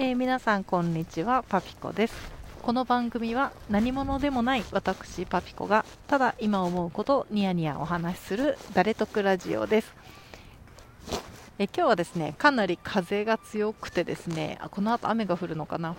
えー、皆さんこんにちはパピコです。この番組は何者でもない私パピコがただ今思うことをニヤニヤお話しする誰得ラジオです。え今日はですねかなり風が強くてですねあこの後雨が降るのかな。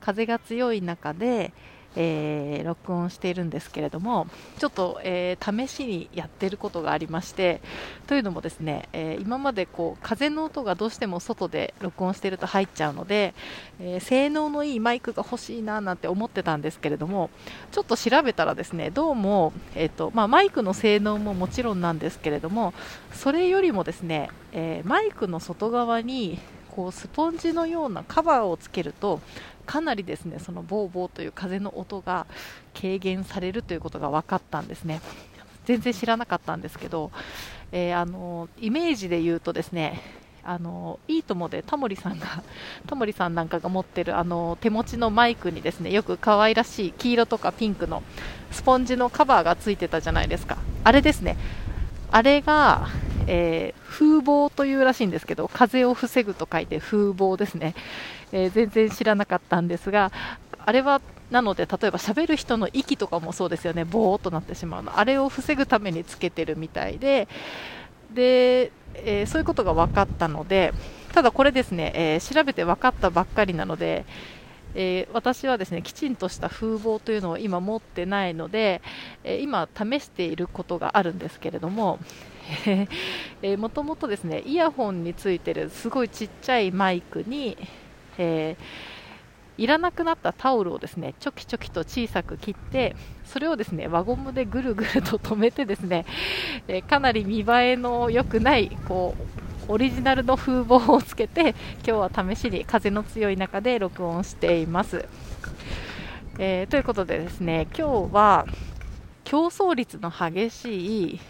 風が強い中で、えー、録音しているんですけれどもちょっと、えー、試しにやってることがありましてというのもですね、えー、今までこう風の音がどうしても外で録音していると入っちゃうので、え性能のいいマイクが欲しいななんて思ってたんですけれどもちょっと調べたらですねどうも、えーとまあ、マイクの性能ももちろんなんですけれどもそれよりもですね、えマイクの外側にこうスポンジのようなカバーをつけるとかなりですねそのボーボーという風の音が軽減されるということが分かったんですね。全然知らなかったんですけど、えー、あのイメージで言うとですねあのいいともでタモリさんが タモリさんなんかが持ってるあの手持ちのマイクにですねよく可愛らしい黄色とかピンクのスポンジのカバーがついてたじゃないですか。あれですね。あれが、えー、風防というらしいんですけど風を防ぐと書いて風防ですね、えー、全然知らなかったんですがあれはなので例えば喋る人の息とかもそうですよね。ぼーっとなってしまうの。あれを防ぐためにつけてるみたいでで、えー、そういうことが分かったのでただこれですね、え、調べて分かったばっかりなので、えー、私はですねきちんとした風貌というのを今持ってないので、え今試していることがあるんですけれども、えもともとですねイヤホンについてるすごいちっちゃいマイクに、えー、いらなくなったタオルをですねチョキチョキと小さく切ってそれをですね輪ゴムでぐるぐると留めてですね、えー、かなり見栄えの良くないこうオリジナルの風貌をつけて今日は試しに風の強い中で録音しています。えー、ということでですね今日は競争率の激しい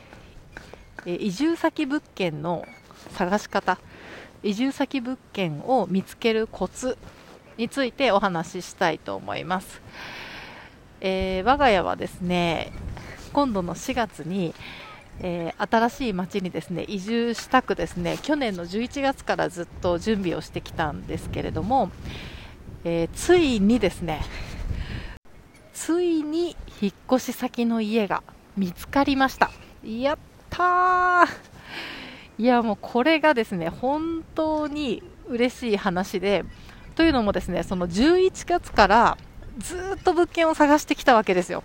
移住先物件の探し方。移住先物件を見つけるコツについてお話ししたいと思います、えー、我が家はですね今度の4月に、えー、新しい町にですね移住したくですね去年の11月からずっと準備をしてきたんですけれども、えー、ついにですねついに引っ越し先の家が見つかりました。やったいやもうこれがですね本当に嬉しい話でというのもですねその11月からずっと物件を探してきたわけですよ。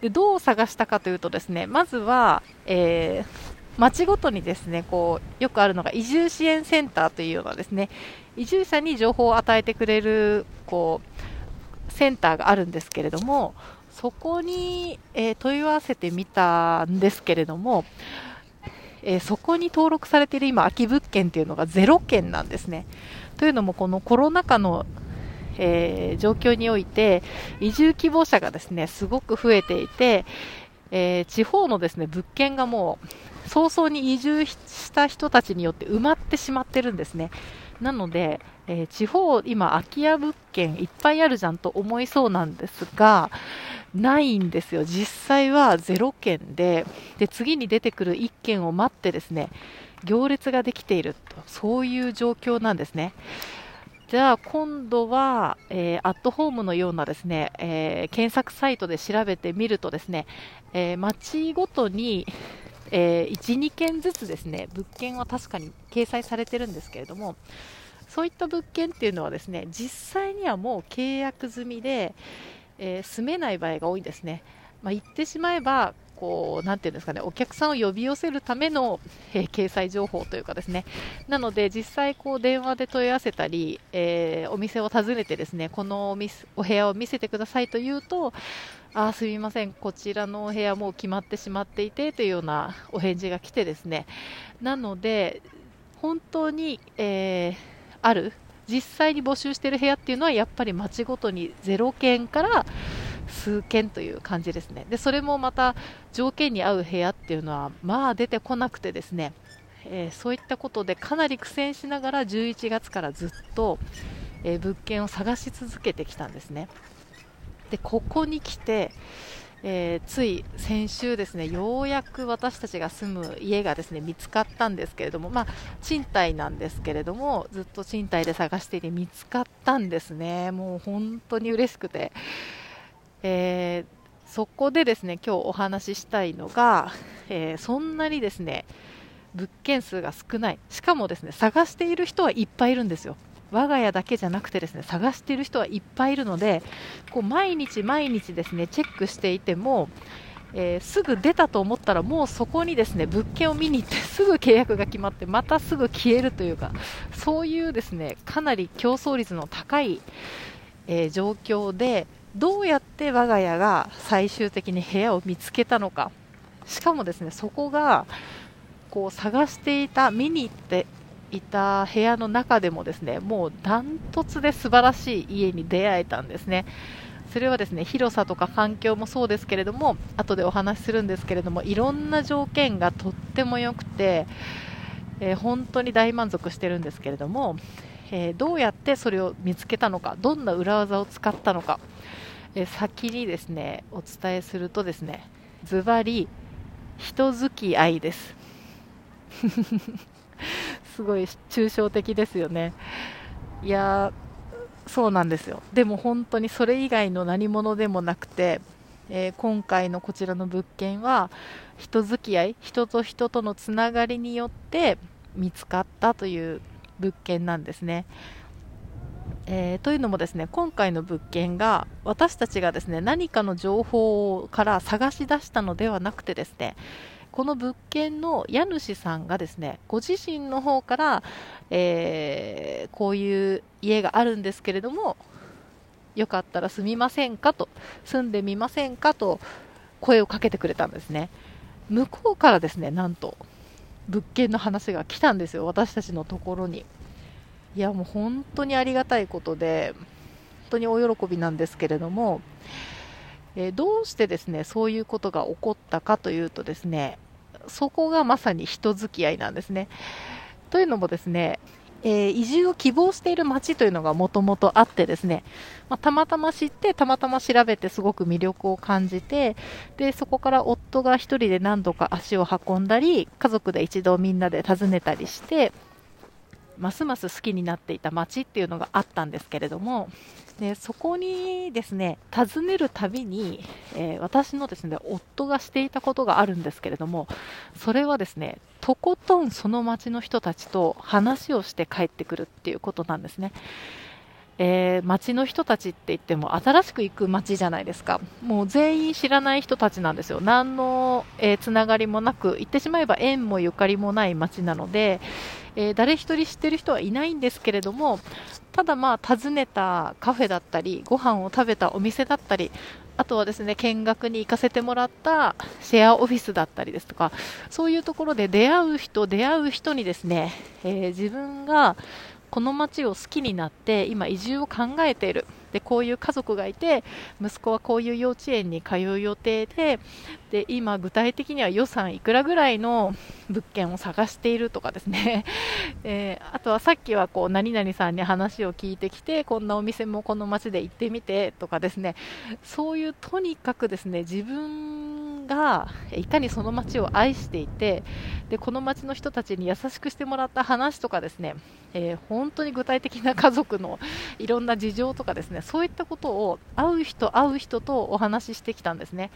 でどう探したかというとですねまずは、えー、町ごとにですねこうよくあるのが移住支援センターというようなですね移住者に情報を与えてくれるこうセンターがあるんですけれどもそこに、えー、問い合わせてみたんですけれども、えー、そこに登録されている今、空き物件っていうのが0件なんですね。というのも、このコロナ禍の、えー、状況において、移住希望者がですねすごく増えていて、え地方のですね物件がもう早々に移住した人たちによって埋まってしまってるんですね。なので、えー、地方、今、空き家物件いっぱいあるじゃんと思いそうなんですが、ないんですよ、実際は0件でで次に出てくる1件を待ってですね行列ができているとそういう状況なんですね。じゃあ今度は、えー、アットホームのようなですね、えー、検索サイトで調べてみるとですね、えー、町ごとに、えー、1、2件ずつですね物件は確かに掲載されてるんですけれどもそういった物件っていうのはですね実際にはもう契約済みで、えー、住めない場合が多いですね。まあ、言ってしまえばこうなていうんですかねお客さんを呼び寄せるための、えー、掲載情報というかですねなので実際こう電話で問い合わせたり、えー、お店を訪ねてですねこのお店お部屋を見せてくださいというとあすみませんこちらのお部屋もう決まってしまっていてというようなお返事が来てですねなので本当に、えー、ある実際に募集している部屋っていうのはやっぱり町ごとに0件から数件という感じですね。でそれもまた条件に合う部屋っていうのはまあ出てこなくてですね、えー、そういったことでかなり苦戦しながら11月からずっと、えー、物件を探し続けてきたんですね。でここに来て、えー、つい先週ですねようやく私たちが住む家がですね見つかったんですけれども、まあ、賃貸なんですけれどもずっと賃貸で探していて見つかったんですね、もう本当に嬉しくて、えー、そこでですね今日お話ししたいのが、えー、そんなにですね物件数が少ない。しかもですね探している人はいっぱいいるんですよ。我が家だけじゃなくてですね探している人はいっぱいいるのでこう毎日毎日ですねチェックしていても、えー、すぐ出たと思ったらもうそこにですね物件を見に行って すぐ契約が決まってまたすぐ消えるというかそういうですねかなり競争率の高い、えー、状況でどうやって我が家が最終的に部屋を見つけたのか。しかもですねそこがこう探していた見に行っていた部屋の中でもですねもうダントツで素晴らしい家に出会えたんですね。それはですね広さとか環境もそうですけれども後でお話しするんですけれどもいろんな条件がとっても良くて、えー、本当に大満足してるんですけれども、えー、どうやってそれを見つけたのかどんな裏技を使ったのか、えー、先にですねお伝えするとですねズバリ人付き合いですすごい抽象的ですよね。いやそうなんですよ。でも本当にそれ以外の何者でもなくて、えー、今回のこちらの物件は人付き合い、人と人とのつながりによって見つかったという物件なんですね。えー、というのもですね今回の物件が私たちがですね何かの情報から探し出したのではなくてですねこの物件の家主さんがですねご自身の方から、えー、こういう家があるんですけれどもよかったら住みませんかと住んでみませんかと声をかけてくれたんですね。向こうからですねなんと物件の話が来たんですよ私たちのところに。いやもう本当にありがたいことで本当にお喜びなんですけれども、えー、どうしてですねそういうことが起こったかというとですねそこがまさに人付き合いなんですね。というのもですね、えー、移住を希望している町というのがもともとあってですね、まあ、たまたま知ってたまたま調べてすごく魅力を感じてでそこから夫が1人で何度か足を運んだり家族で一度みんなで訪ねたりしてますます好きになっていた街っていうのがあったんですけれどもでそこにですね訪ねるたびに、えー、私のですね夫がしていたことがあるんですけれどもそれはですねとことんその街の人たちと話をして帰ってくるっていうことなんですね。えー、町の人たちって言っても新しく行く町じゃないですか。もう全員知らない人たちなんですよ。何の、えー、つながりもなく言ってしまえば縁もゆかりもない町なので、えー、誰一人知ってる人はいないんですけれどもただまあ訪ねたカフェだったりご飯を食べたお店だったりあとはですね見学に行かせてもらったシェアオフィスだったりですとかそういうところで出会う人出会う人にですね、えー、自分がこの街を好きになって今移住を考えている。でこういう家族がいて息子はこういう幼稚園に通う予定でで今、具体的には予算いくらぐらいの物件を探しているとかですね、え、あとはさっきはこう何々さんに話を聞いてきてこんなお店もこの街で行ってみてとかですね。そういうとにかくですね自分がいかにその街を愛していてでこの街の人たちに優しくしてもらった話とかですね、えー、本当に具体的な家族の いろんな事情とかですねそういったことを会う人会う人とお話ししてきたんですね。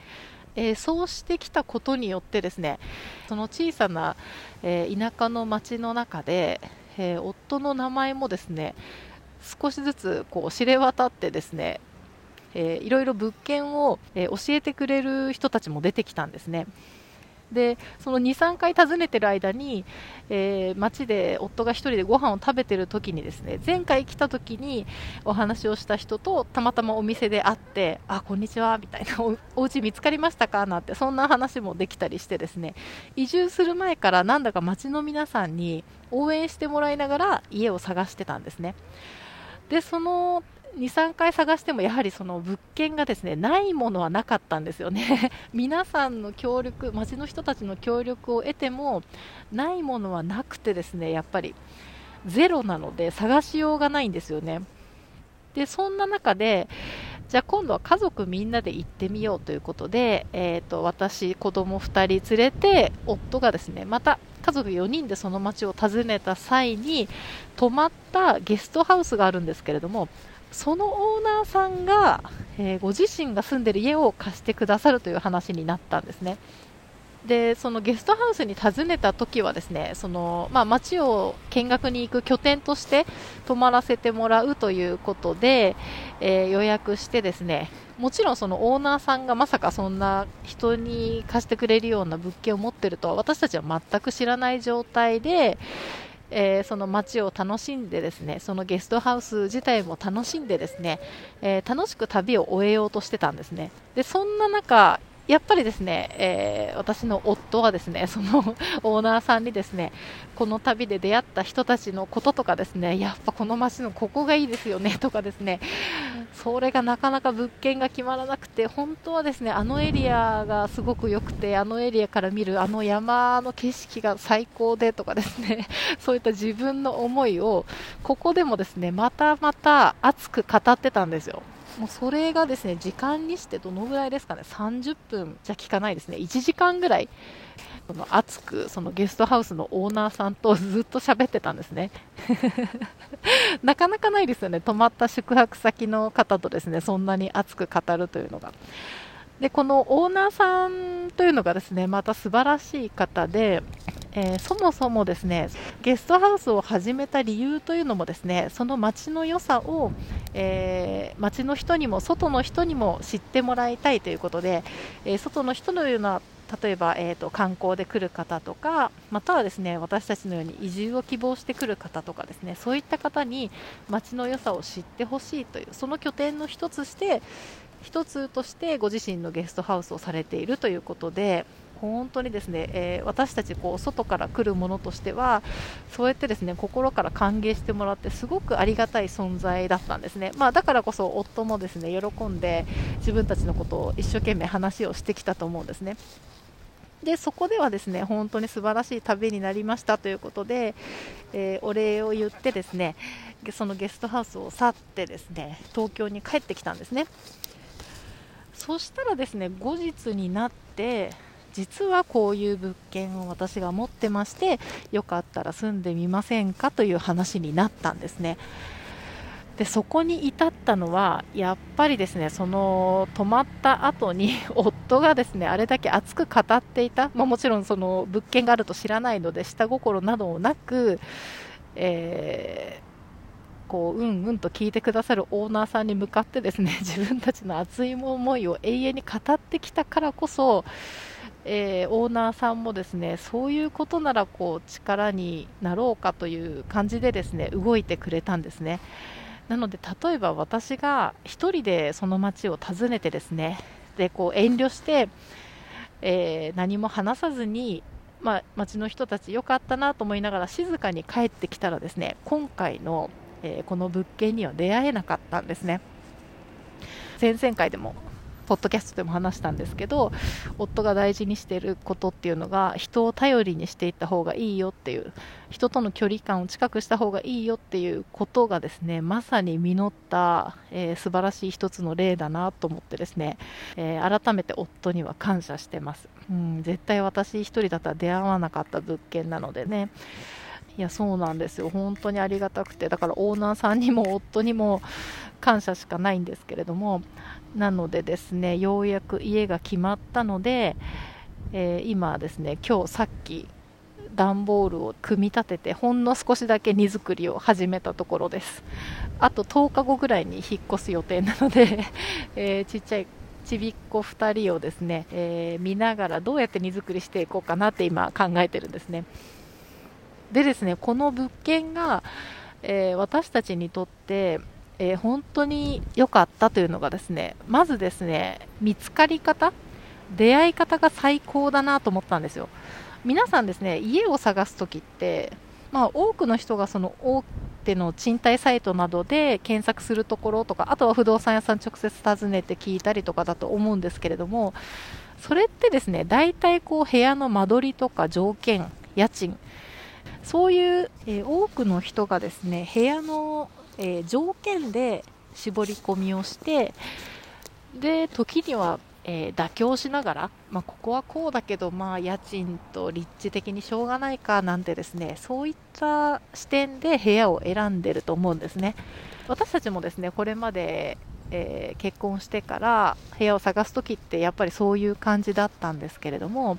えー、そうしてきたことによってですねその小さな、えー、田舎の町の中で、え、夫の名前もですね少しずつこう知れ渡ってですね、えー、いろいろ物件を、え教えてくれる人たちも出てきたんですね。でその23回訪ねてる間に、えー、街で夫が1人でご飯を食べてる時にですね前回来た時にお話をした人とたまたまお店で会ってあこんにちはみたいなおお家見つかりましたか？なんてそんな話もできたりしてですね移住する前からなんだか街の皆さんに応援してもらいながら家を探してたんですね。でその23回探してもやはりその物件がですねないものはなかったんですよね。皆さんの協力町の人たちの協力を得てもないものはなくてですねやっぱり。ゼロなので探しようがないんですよね。でそんな中でじゃあ今度は家族みんなで行ってみようということで、えーと、私、子供2人連れて夫がですねまた家族4人でその町を訪ねた際に泊まったゲストハウスがあるんですけれどもそのオーナーさんが、えー、ご自身が住んでる家を貸してくださるという話になったんですね。でそのゲストハウスに訪ねた時はですねその、まあ、街を見学に行く拠点として泊まらせてもらうということで、えー、予約してですねもちろんそのオーナーさんがまさかそんな人に貸してくれるような物件を持ってるとは私たちは全く知らない状態で、えー、その街を楽しんでですねそのゲストハウス自体も楽しんでですね、えー、楽しく旅を終えようとしてたんですね。でそんな中やっぱりですね、えー、私の夫はですね、そのオーナーさんにですね、この旅で出会った人たちのこととかですね、やっぱこの街のここがいいですよねとかですね、それがなかなか物件が決まらなくて、本当はですね、あのエリアがすごく良くて、あのエリアから見るあの山の景色が最高でとかですね、そういった自分の思いを、ここでもですね、またまた熱く語ってたんですよ。もうそれがですね時間にしてどのぐらいですかね。30分じゃ効かないですね。1時間ぐらい。その熱くそのゲストハウスのオーナーさんとずっと喋ってたんですね。なかなかないですよね。泊まった宿泊先の方とですねそんなに熱く語るというのが。でこのオーナーさんというのがですねまた素晴らしい方でえー、そもそもですねゲストハウスを始めた理由というのもですねその街の良さを、えー、街の人にも外の人にも知ってもらいたいということで、えー、外の人のような例えば、えーと、観光で来る方とかまたはですね私たちのように移住を希望してくる方とかですねそういった方に街の良さを知ってほしいというその拠点の一つして一つとしてご自身のゲストハウスをされているということで本当にですね、えー、私たちこう外から来るものとしてはそうやってですね心から歓迎してもらってすごくありがたい存在だったんですね、まあ、だからこそ夫もですね喜んで自分たちのことを一生懸命話をしてきたと思うんですね。でそこではですね本当に素晴らしい旅になりましたということで、えー、お礼を言ってですねそのゲストハウスを去ってですね東京に帰ってきたんですねそしたらですね後日になって実はこういう物件を私が持ってましてよかったら住んでみませんかという話になったんですね。でそこに至ったのはやっぱりですねその泊まった後に夫がですねあれだけ熱く語っていた、まあ、もちろんその物件があると知らないので下心などもなく、えー、こううんうんと聞いてくださるオーナーさんに向かってですね 自分たちの熱い思いを永遠に語ってきたからこそえー、オーナーさんもですねそういうことならこう力になろうかという感じでですね動いてくれたんですね。なので例えば私が1人でその町を訪ねてですねでこう遠慮して、えー、何も話さずに、まあ、町の人たち良かったなと思いながら静かに帰ってきたらですね今回の、え、この物件には出会えなかったんですね。前々回でもポッドキャストでも話したんですけど夫が大事にしていることっていうのが人を頼りにしていった方がいいよっていう人との距離感を近くした方がいいよっていうことがですねまさに実った、えー、素晴らしい一つの例だなと思ってですね、えー、改めて夫には感謝してます、うん、絶対私1人だったら出会わなかった物件なのでねいやそうなんですよ。本当にありがたくて。だからオーナーさんにも夫にも感謝しかないんですけれども。なのでですねようやく家が決まったので、えー、今ですね今日さっき段ボールを組み立ててほんの少しだけ荷造りを始めたところです。あと10日後ぐらいに引っ越す予定なので えー、ちっちゃいちびっこ2人をですね、えー、見ながらどうやって荷造りしていこうかなって今考えてるんですね。でですねこの物件が、えー、私たちにとってえー、本当に良かったというのがですねまずですね見つかり方出会い方が最高だなと思ったんですよ。皆さんですね家を探す時って、まあ、多くの人がその大手の賃貸サイトなどで検索するところとかあとは不動産屋さん直接訪ねて聞いたりとかだと思うんですけれどもそれってですね大体こう部屋の間取りとか条件家賃そういう、えー、多くの人がですね部屋のえー、条件で絞り込みをして、で時には、えー、妥協しながら、まあ、ここはこうだけど、まあ、家賃と立地的にしょうがないかなんてですねそういった視点で部屋を選んでると思うんですね。私たちもですねこれまで、えー、結婚してから部屋を探す時ってやっぱりそういう感じだったんですけれども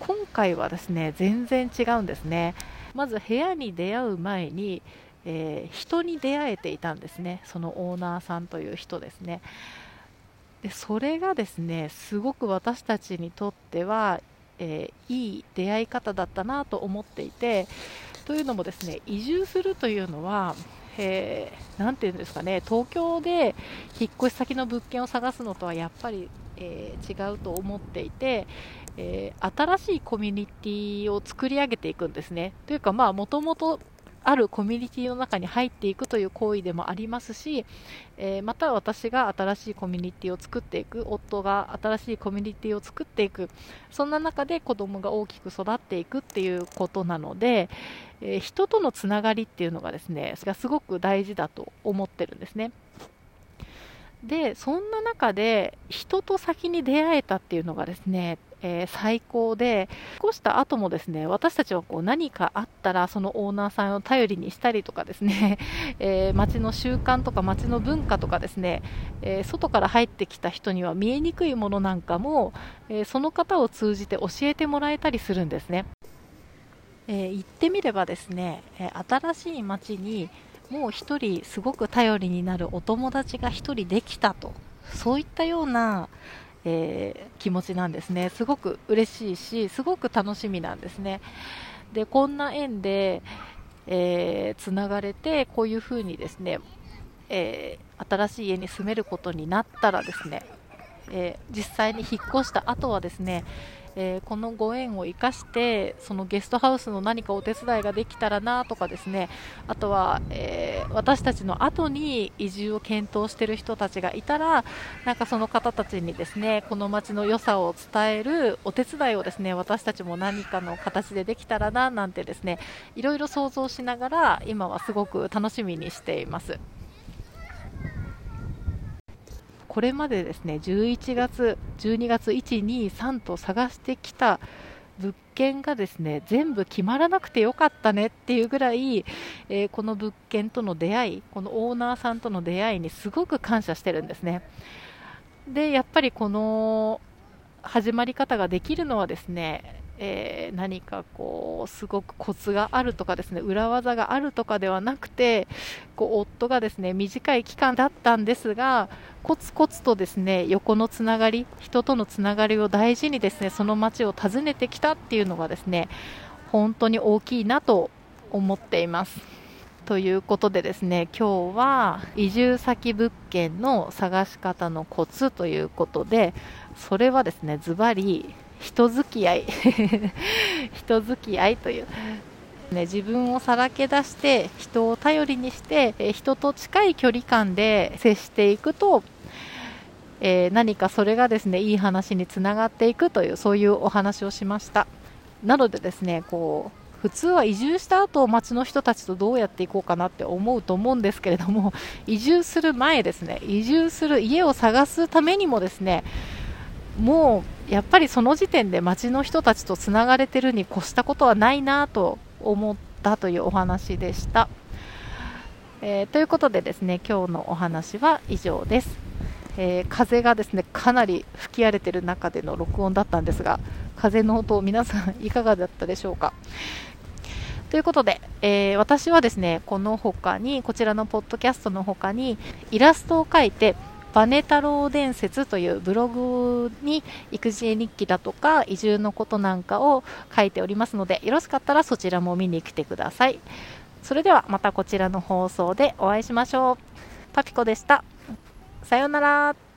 今回はですね全然違うんですね。まず部屋に出会う前に、えー、人に出会えていたんですね。そのオーナーさんという人ですね。でそれがですねすごく私たちにとっては、えー、いい出会い方だったなと思っていてというのもですね移住するというのはえー、ていうんですかね東京で引っ越し先の物件を探すのとはやっぱり、えー、違うと思っていて、えー、新しいコミュニティを作り上げていくんですね。というか、まあ、もともとあるコミュニティの中に入っていくという行為でもありますし、えー、また私が新しいコミュニティを作っていく夫が新しいコミュニティを作っていくそんな中で子供が大きく育っていくっていうことなので、えー、人とのつながりっていうのがですねがすごく大事だと思ってるんですね。でそんな中で人と先に出会えたっていうのがですねえー、最高で、引っした後もですね、私たちはこう何かあったら、そのオーナーさんを頼りにしたりとかですね、えー、街の習慣とか街の文化とかですね、えー、外から入ってきた人には見えにくいものなんかも、えその方を通じて教えてもらえたりするんですね。え言ってみればですね、え新しい街にもう1人すごく頼りになるお友達が1人できたとそういったような、えー、気持ちなんですね。すごく嬉しいしすごく楽しみなんですね。でこんな縁でえー、がれてこういうふうにですね、えー、新しい家に住めることになったらですね、えー、実際に引っ越した後はですね、えー、このご縁を生かしてそのゲストハウスの何かお手伝いができたらなとかですねあとは、えー、私たちの後に移住を検討している人たちがいたらなんかその方たちにですねこの街の良さを伝えるお手伝いをですね私たちも何かの形でできたらななんてですねいろいろ想像しながら今はすごく楽しみにしています。これまでですね11月、12月1、2、3と探してきた物件がですね全部決まらなくてよかったねっていうぐらい、えー、この物件との出会いこのオーナーさんとの出会いにすごく感謝してるんですね。でやっぱりこの始まり方ができるのはですねえー、何かこうすごくコツがあるとかですね裏技があるとかではなくてこう夫がですね短い期間だったんですがコツコツとですね横のつながり人とのつながりを大事にですねその街を訪ねてきたっていうのがですね本当に大きいなと思っています。ということでですね今日は移住先物件の探し方のコツということでそれはですねズバリ人付き合い。人付き合いという、ね、自分をさらけ出して人を頼りにして人と近い距離感で接していくと、えー、何かそれがですねいい話につながっていくというそういうお話をしました。なのでですねこう普通は移住した後町の人たちとどうやっていこうかなって思うと思うんですけれども移住する前ですね移住する家を探すためにもですねもうやっぱりその時点で町の人たちとつながれてるに越したことはないなと思ったというお話でした。えー、ということでですね今日のお話は以上です、えー、風がですねかなり吹き荒れてる中での録音だったんですが風の音皆さんいかがだったでしょうか？ということで、えー、私はですねこの他にこちらのポッドキャストの他にイラストを描いてバネ太郎伝説というブログに育児日記だとか移住のことなんかを書いておりますのでよろしかったらそちらも見に来てください。それではまたこちらの放送でお会いしましょう。パピコでした。さようなら。